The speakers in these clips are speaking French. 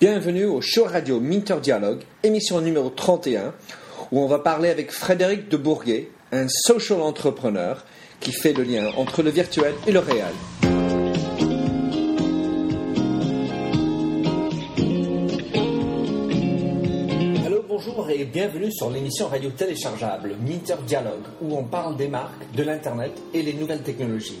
Bienvenue au show radio Minter Dialogue, émission numéro 31, où on va parler avec Frédéric de Bourguet, un social entrepreneur qui fait le lien entre le virtuel et le réel. Allô, bonjour et bienvenue sur l'émission radio téléchargeable Minter Dialogue, où on parle des marques, de l'Internet et les nouvelles technologies.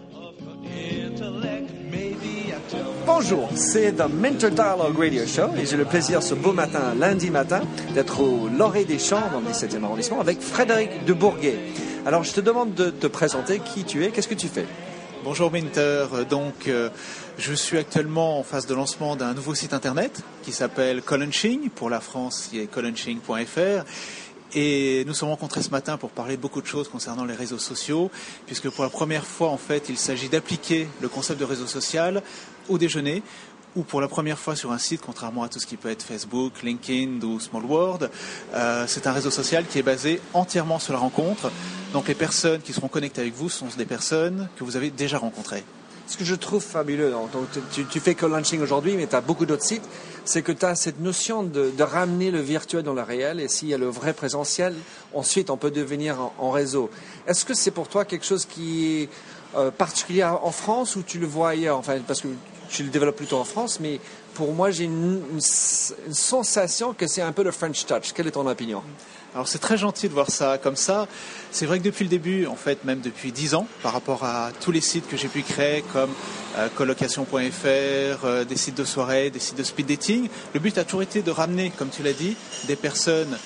Bonjour, c'est The Mentor Dialogue Radio Show et j'ai le plaisir ce beau matin, lundi matin, d'être au Loré des Champs dans le 17e arrondissement avec Frédéric de Bourguet. Alors je te demande de te présenter qui tu es, qu'est-ce que tu fais? Bonjour Minter, donc euh, je suis actuellement en phase de lancement d'un nouveau site internet qui s'appelle Colunching, pour la France il y a colunching.fr et nous sommes rencontrés ce matin pour parler beaucoup de choses concernant les réseaux sociaux, puisque pour la première fois, en fait, il s'agit d'appliquer le concept de réseau social au déjeuner ou pour la première fois sur un site, contrairement à tout ce qui peut être Facebook, LinkedIn ou Small World, euh, c'est un réseau social qui est basé entièrement sur la rencontre. Donc les personnes qui seront connectées avec vous sont des personnes que vous avez déjà rencontrées. Ce que je trouve fabuleux, donc, tu, fais co-launching aujourd'hui, mais tu as beaucoup d'autres sites, c'est que tu as cette notion de, ramener le virtuel dans le réel, et s'il y a le vrai présentiel, ensuite on peut devenir en, réseau. Est-ce que c'est pour toi quelque chose qui euh, particulier en France ou tu le vois ailleurs? Enfin, parce que tu le développes plutôt en France, mais pour moi j'ai une, une, sensation que c'est un peu le French touch. Quelle est ton opinion? Alors c'est très gentil de voir ça comme ça. C'est vrai que depuis le début, en fait même depuis dix ans, par rapport à tous les sites que j'ai pu créer comme euh, colocation.fr, euh, des sites de soirée, des sites de speed dating, le but a toujours été de ramener, comme tu l'as dit, des personnes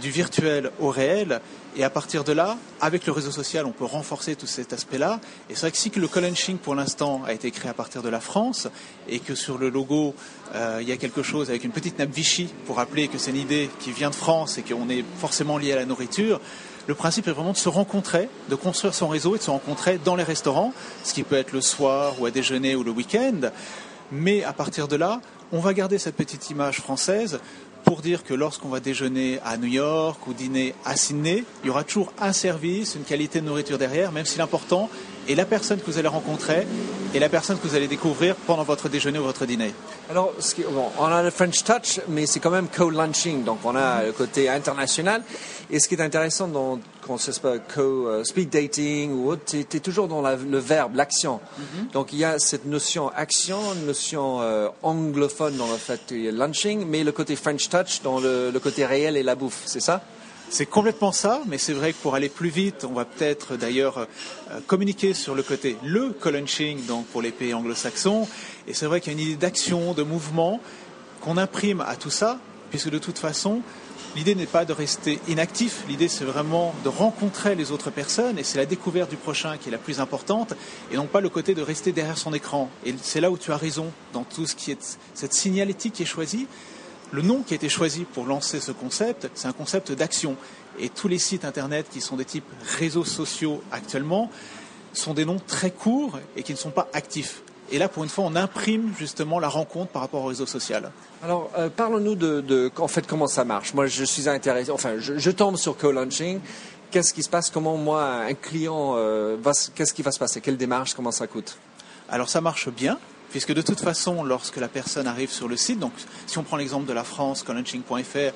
du virtuel au réel. Et à partir de là, avec le réseau social, on peut renforcer tout cet aspect-là. Et c'est vrai que si le collenching, pour l'instant, a été créé à partir de la France, et que sur le logo, euh, il y a quelque chose avec une petite nappe Vichy pour rappeler que c'est une idée qui vient de France et qu'on est forcément lié à la nourriture, le principe est vraiment de se rencontrer, de construire son réseau et de se rencontrer dans les restaurants, ce qui peut être le soir ou à déjeuner ou le week-end. Mais à partir de là, on va garder cette petite image française pour dire que lorsqu'on va déjeuner à New York ou dîner à Sydney, il y aura toujours un service, une qualité de nourriture derrière, même si l'important est la personne que vous allez rencontrer et la personne que vous allez découvrir pendant votre déjeuner ou votre dîner. Alors, on a le French Touch, mais c'est quand même co-lunching, donc on a le côté international. Et ce qui est intéressant dans, quand c'est pas co-speed euh, dating ou autre, tu es, toujours dans le verbe, l'action. Mm-hmm. Donc il y a cette notion action, notion euh, anglophone dans le fait lunching, mais le côté French Touch dans le, le côté réel et la bouffe, c'est ça? C'est complètement ça, mais c'est vrai que pour aller plus vite, on va peut-être d'ailleurs euh, communiquer sur le côté le colunching, donc pour les pays anglo-saxons. Et c'est vrai qu'il y a une idée d'action, de mouvement qu'on imprime à tout ça, puisque de toute façon, l'idée n'est pas de rester inactif, l'idée c'est vraiment de rencontrer les autres personnes, et c'est la découverte du prochain qui est la plus importante, et non pas le côté de rester derrière son écran. Et c'est là où tu as raison, dans tout ce qui est cette signalétique qui est choisie, le nom qui a été choisi pour lancer ce concept, c'est un concept d'action. Et tous les sites Internet qui sont des types réseaux sociaux actuellement sont des noms très courts et qui ne sont pas actifs. Et là, pour une fois, on imprime justement la rencontre par rapport au réseau social. Alors, euh, parlons-nous de, en fait, comment ça marche. Moi, je suis intéressé, enfin, je, tombe sur co-launching. Qu'est-ce qui se passe? Comment, moi, un client, euh, qu'est-ce qui va se passer? Quelle démarche Comment ça coûte? Alors, ça marche bien puisque de toute façon, lorsque la personne arrive sur le site, donc si on prend l'exemple de la France, colunching.fr,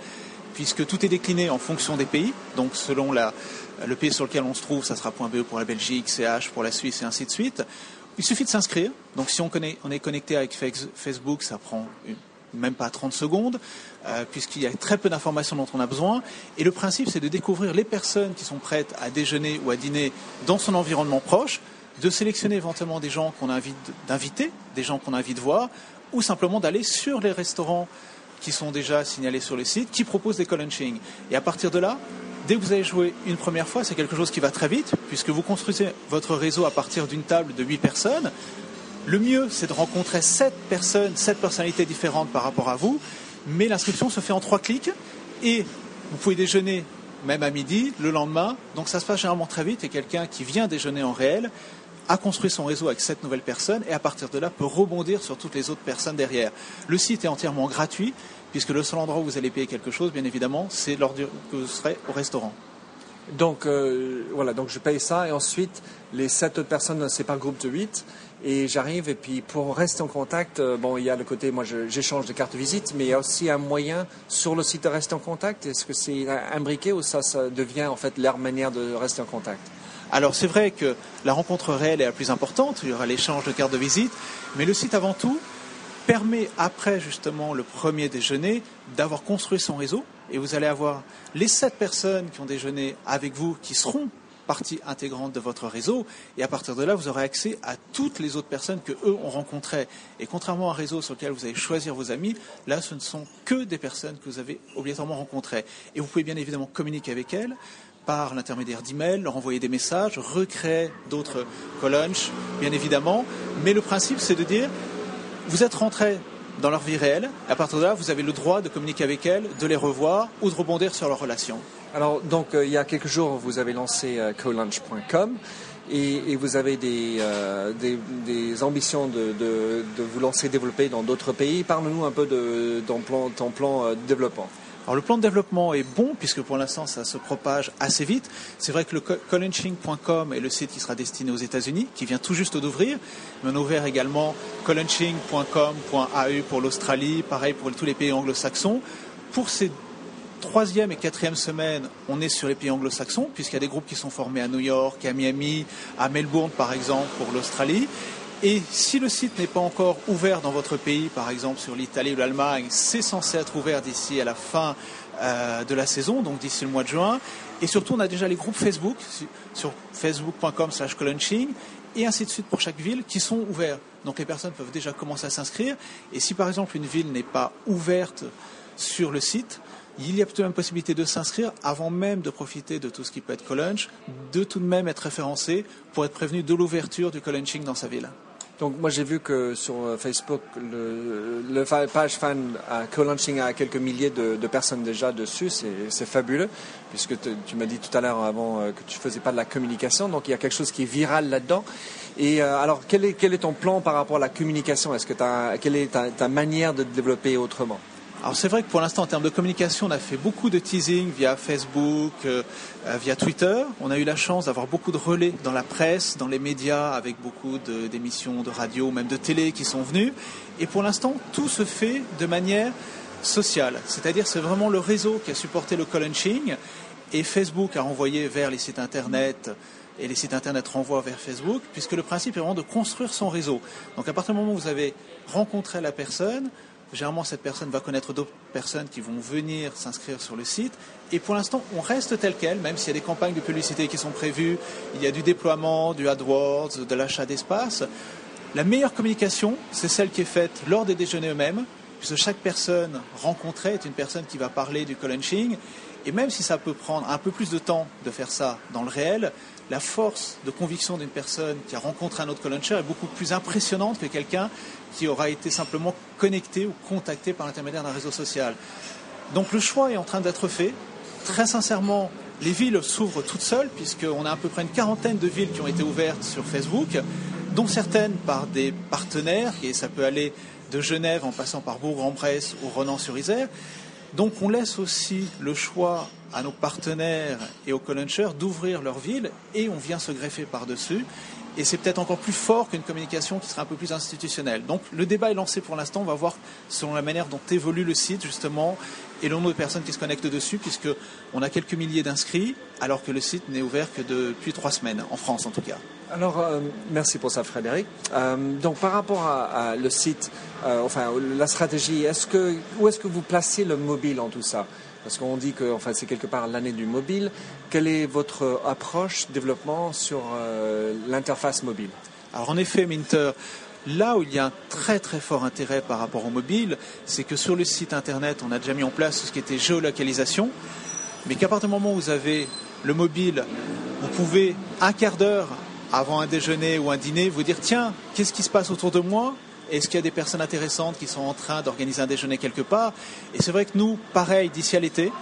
puisque tout est décliné en fonction des pays, donc selon le pays sur lequel on se trouve, ça sera .be pour la Belgique, CH pour la Suisse et ainsi de suite. Il suffit de s'inscrire. Donc si on, est connecté avec Facebook, ça prend même pas 30 secondes, euh, puisqu'il y a très peu d'informations dont on a besoin. Et le principe, c'est de découvrir les personnes qui sont prêtes à déjeuner ou à dîner dans son environnement proche, de sélectionner éventuellement des gens qu'on a envie d'inviter, des gens qu'on de voir, ou simplement d'aller sur les restaurants qui sont déjà signalés sur le site, qui proposent des call-and-shing. Et à partir de là, dès que vous avez joué une première fois, c'est quelque chose qui va très vite, puisque vous construisez votre réseau à partir d'une table de 8 personnes. Le mieux, c'est de rencontrer 7 personnes, 7 personnalités différentes par rapport à vous, mais l'inscription se fait en 3 clics, et vous pouvez déjeuner même à midi, le lendemain. Donc ça se passe généralement très vite et quelqu'un qui vient déjeuner en réel a construit son réseau avec cette nouvelle personne et à partir de là peut rebondir sur toutes les autres personnes derrière. Le site est entièrement gratuit puisque le seul endroit où vous allez payer quelque chose, bien évidemment, c'est lors que vous serez au restaurant. Donc euh, voilà, donc je paye ça et ensuite les sept autres personnes, c'est par groupe de 8 et j'arrive et puis pour rester en contact, euh, bon il y a le côté, moi j'échange de cartes de visite, mais il y a aussi un moyen sur le site de rester en contact. Est-ce que c'est imbriqué ou ça, ça devient en fait leur manière de rester en contact? Alors c'est vrai que la rencontre réelle est la plus importante, il y aura l'échange de cartes de visite, mais le site avant tout permet après justement le premier déjeuner d'avoir construit son réseau. Et vous allez avoir les sept personnes qui ont déjeuné avec vous qui seront partie intégrante de votre réseau. Et à partir de là vous aurez accès à toutes les autres personnes que eux ont rencontrées. Et contrairement à un réseau sur lequel vous allez choisir vos amis là ce ne sont que des personnes que vous avez obligatoirement rencontrées. Et vous pouvez bien évidemment communiquer avec elles par l'intermédiaire d'emails, leur envoyer des messages, recréer d'autres collunch, bien évidemment. Mais le principe, c'est de dire, vous êtes rentré dans leur vie réelle, à partir de là, vous avez le droit de communiquer avec elles, de les revoir ou de rebondir sur leur relation. Alors, donc, euh, il y a quelques jours, vous avez lancé euh, colunch.com. Et, vous avez des, euh, des, ambitions de, de, vous lancer, développer dans d'autres pays. Parle-nous un peu de ton plan, ton plan de développement. Alors le plan de développement est bon puisque pour l'instant ça se propage assez vite. C'est vrai que le colunching.com est le site qui sera destiné aux États-Unis, qui vient tout juste d'ouvrir. Mais on a ouvert également colunching.com.au pour l'Australie, pareil pour tous les pays anglo-saxons. Pour ces troisième et quatrième semaines, on est sur les pays anglo-saxons, puisqu'il y a des groupes qui sont formés à New York, à Miami, à Melbourne par exemple pour l'Australie. Et si le site n'est pas encore ouvert dans votre pays, par exemple sur l'Italie ou l'Allemagne, c'est censé être ouvert d'ici à la fin euh, de la saison, donc d'ici le mois de juin. Et surtout, on a déjà les groupes Facebook sur facebook.com slash et ainsi de suite pour chaque ville qui sont ouverts. Donc les personnes peuvent déjà commencer à s'inscrire. Et si par exemple une ville n'est pas ouverte sur le site, il y a plutôt une possibilité de s'inscrire avant même de profiter de tout ce qui peut être Collunch, de tout de même être référencé pour être prévenu de l'ouverture du Collunching dans sa ville. Donc moi j'ai vu que sur euh, Facebook, le, page fan à Co-Launching a quelques milliers de, personnes déjà dessus, c'est fabuleux, puisque tu m'as dit tout à l'heure avant euh, que tu faisais pas de la communication, donc il y a quelque chose qui est viral là-dedans. Et euh, alors quel est, ton plan par rapport à la communication? Est-ce que quelle est ta manière de développer autrement? Alors c'est vrai que pour l'instant en termes de communication, on a fait beaucoup de teasing via Facebook, euh, euh, via Twitter. On a eu la chance d'avoir beaucoup de relais dans la presse, dans les médias, avec beaucoup d'émissions de, radio, même de télé qui sont venues. Et pour l'instant, tout se fait de manière sociale. C'est-à-dire c'est vraiment le réseau qui a supporté le colunching et Facebook a renvoyé vers les sites internet et les sites internet renvoient vers Facebook, puisque le principe est vraiment de construire son réseau. Donc à partir du moment où vous avez rencontré la personne, Généralement, cette personne va connaître d'autres personnes qui vont venir s'inscrire sur le site. Et pour l'instant, on reste tel quel, même s'il y a des campagnes de publicité qui sont prévues, il y a du déploiement, du AdWords, de l'achat d'espace. La meilleure communication, c'est celle qui est faite lors des déjeuners eux-mêmes, puisque chaque personne rencontrée est une personne qui va parler du colunching. Et même si ça peut prendre un peu plus de temps de faire ça dans le réel, la force de conviction d'une personne qui a rencontré un autre coluncher est beaucoup plus impressionnante que quelqu'un qui aura été simplement connecté ou contacté par l'intermédiaire d'un réseau social. Donc le choix est en train d'être fait. Très sincèrement, les villes s'ouvrent toutes seules, puisqu'on a à peu près une quarantaine de villes qui ont été ouvertes sur Facebook, dont certaines par des partenaires, et ça peut aller de Genève en passant par Bourg-en-Bresse ou Renan-sur-Isère. Donc on laisse aussi le choix à nos partenaires et aux colunchers d'ouvrir leur ville et on vient se greffer par-dessus. Et c'est peut-être encore plus fort qu'une communication qui serait un peu plus institutionnelle. Donc le débat est lancé pour l'instant. On va voir selon la manière dont évolue le site justement et le nombre de personnes qui se connectent dessus, puisqu'on a quelques milliers d'inscrits, alors que le site n'est ouvert que depuis trois semaines, en France en tout cas. Alors, euh, merci pour ça, Frédéric. Euh, donc, par rapport à, le site, euh, enfin, la stratégie, est-ce que, où est-ce que vous placez le mobile en tout ça? Parce qu'on dit que enfin, c'est quelque part l'année du mobile. Quelle est votre approche, développement sur l'interface mobile? Alors, en effet, Minter, Là où il y a un très très fort intérêt par rapport au mobile, c'est que sur le site internet, on a déjà mis en place ce qui était géolocalisation, mais qu'à partir du moment où vous avez le mobile, vous pouvez un quart d'heure avant un déjeuner ou un dîner vous dire tiens, qu'est-ce qui se passe autour de moi? Est-ce qu'il y a des personnes intéressantes qui sont en train d'organiser un déjeuner quelque part? Et c'est vrai que nous, pareil, d'ici à l'été,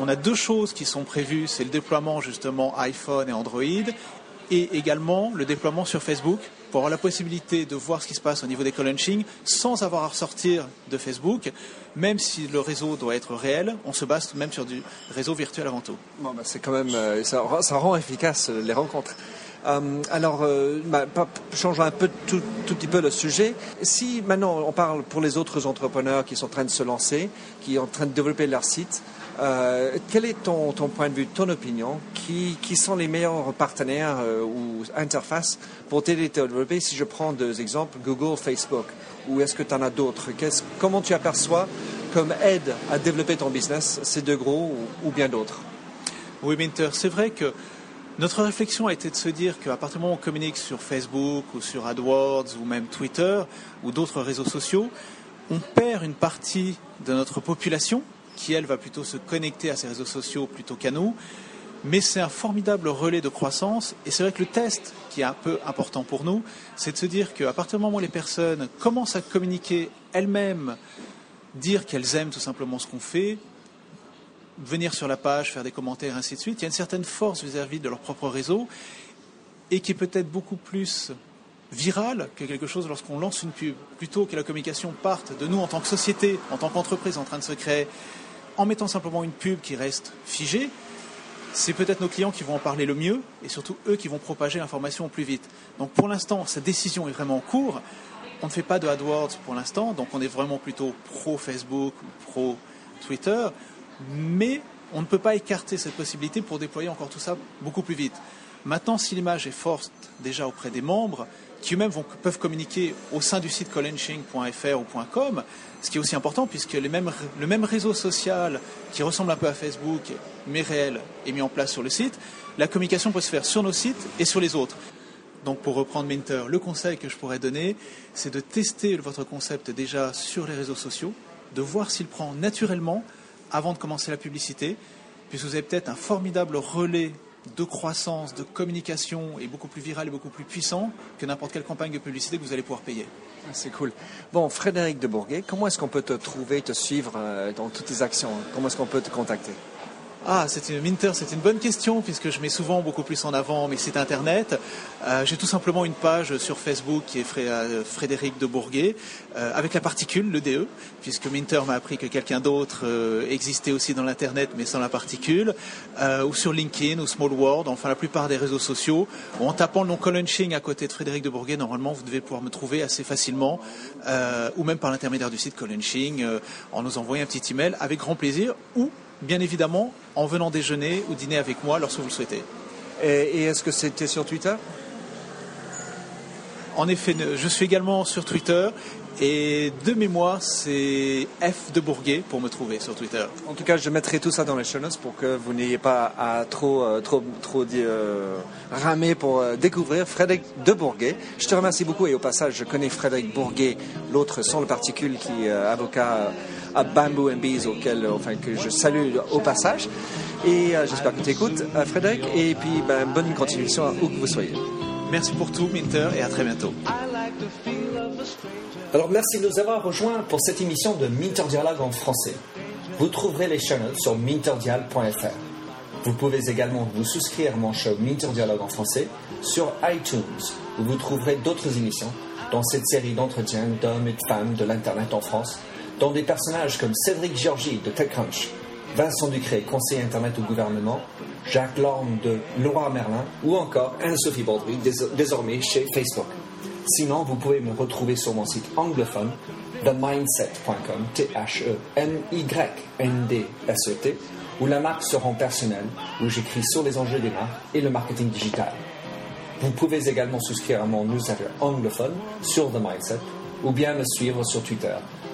on a deux choses qui sont prévues. C'est le déploiement justement iPhone et Android et également le déploiement sur Facebook pour avoir la possibilité de voir ce qui se passe au niveau des co-launching sans avoir à ressortir de Facebook, même si le réseau doit être réel, on se base même sur du réseau virtuel avant tout. Bon, bah, c'est quand même, euh, ça, ça, rend efficace euh, les rencontres. Euh, alors, euh, bah, changeons un peu tout, tout, petit peu le sujet. Si maintenant on parle pour les autres entrepreneurs qui sont en train de se lancer, qui sont en train de développer leur site, euh, quel est ton, point de vue, ton opinion qui, qui sont les meilleurs partenaires euh, ou interfaces pour t'aider à développer Si je prends deux exemples, Google, Facebook, ou est-ce que tu en as d'autres Comment tu aperçois comme aide à développer ton business ces deux gros ou, ou bien d'autres Oui, Minter, c'est vrai que notre réflexion a été de se dire qu'à partir du moment où on communique sur Facebook ou sur AdWords ou même Twitter ou d'autres réseaux sociaux, on perd une partie de notre population qui, elle, va plutôt se connecter à ces réseaux sociaux plutôt qu'à nous. Mais c'est un formidable relais de croissance. Et c'est vrai que le test, qui est un peu important pour nous, c'est de se dire qu'à partir du moment où les personnes commencent à communiquer elles-mêmes, dire qu'elles aiment tout simplement ce qu'on fait, venir sur la page, faire des commentaires, ainsi de suite, il y a une certaine force vis-à-vis de leur propre réseau et qui est peut-être beaucoup plus virale que quelque chose lorsqu'on lance une pub. Plutôt que la communication parte de nous en tant que société, en tant qu'entreprise en train de se créer, en mettant simplement une pub qui reste figée, c'est peut-être nos clients qui vont en parler le mieux et surtout eux qui vont propager l'information au plus vite. Donc pour l'instant, cette décision est vraiment en cours. On ne fait pas de AdWords pour l'instant, donc on est vraiment plutôt pro Facebook pro Twitter, mais on ne peut pas écarter cette possibilité pour déployer encore tout ça beaucoup plus vite. Maintenant, si l'image est forte déjà auprès des membres, qui eux-mêmes peuvent communiquer au sein du site collenching.fr ou .com, ce qui est aussi important puisque le même réseau social qui ressemble un peu à Facebook, mais réel, est mis en place sur le site. La communication peut se faire sur nos sites et sur les autres. Donc pour reprendre Minter, le conseil que je pourrais donner, c'est de tester votre concept déjà sur les réseaux sociaux, de voir s'il prend naturellement avant de commencer la publicité, puisque vous avez peut-être un formidable relais de croissance, de communication est beaucoup plus viral et beaucoup plus puissant que n'importe quelle campagne de publicité que vous allez pouvoir payer. Ah, c'est cool. Bon, Frédéric de Bourguet, comment est-ce qu'on peut te trouver, te suivre euh, dans toutes tes actions? Comment est-ce qu'on peut te contacter? Ah, c'est une bonne question puisque je mets souvent beaucoup plus en avant mes sites internet. Euh, j'ai tout simplement une page sur Facebook qui est euh, Frédéric de Bourguet euh, avec la particule, le DE, puisque Minter m'a appris que quelqu'un d'autre existait aussi dans l'internet mais sans la particule, ou sur LinkedIn ou Small World, enfin la plupart des réseaux sociaux. En tapant le nom Colunching à côté de Frédéric de Bourguet, normalement vous devez pouvoir me trouver assez facilement, ou même par l'intermédiaire du site Colunching, en nous envoyant un petit email avec grand plaisir, ou bien évidemment en venant déjeuner ou dîner avec moi lorsque vous le souhaitez. Et, est-ce que c'était sur Twitter? En effet, je suis également sur Twitter et de mémoire, c'est F de Bourguet pour me trouver sur Twitter. En tout cas, je mettrai tout ça dans les show notes pour que vous n'ayez pas à trop, euh, trop, trop euh, ramer pour euh, découvrir Frédéric de Bourguet. Je te remercie beaucoup et au passage, je connais Frédéric Bourguet, l'autre sans le particule qui est avocat à Bamboo and Bees, auquel, enfin, que je salue au passage. Et j'espère que tu écoutes, Frédéric. Et puis, ben, bonne continuation où que vous soyez. Merci pour tout, Minter, et à très bientôt. Alors merci de nous avoir rejoints pour cette émission de Minter Dialogue en français. Vous trouverez les chaînes sur minterdial.fr. Vous pouvez également vous souscrire à mon show Minter Dialogue en français sur iTunes, où vous trouverez d'autres émissions dans cette série d'entretiens d'hommes et de femmes de l'Internet en France, dont des personnages comme Cédric Georgie de TechCrunch, Vincent Ducré, conseiller Internet au gouvernement, Jacques Lorme de Laura Merlin ou encore Anne-Sophie Baudry, désormais chez Facebook. Sinon, vous pouvez me retrouver sur mon site anglophone, themindset.com, T-H-E-M-Y-N-D-S-E-T, où la marque se rend personnelle, où j'écris sur les enjeux des marques et le marketing digital. Vous pouvez également souscrire à mon newsletter anglophone sur The Mindset, ou bien me suivre sur Twitter,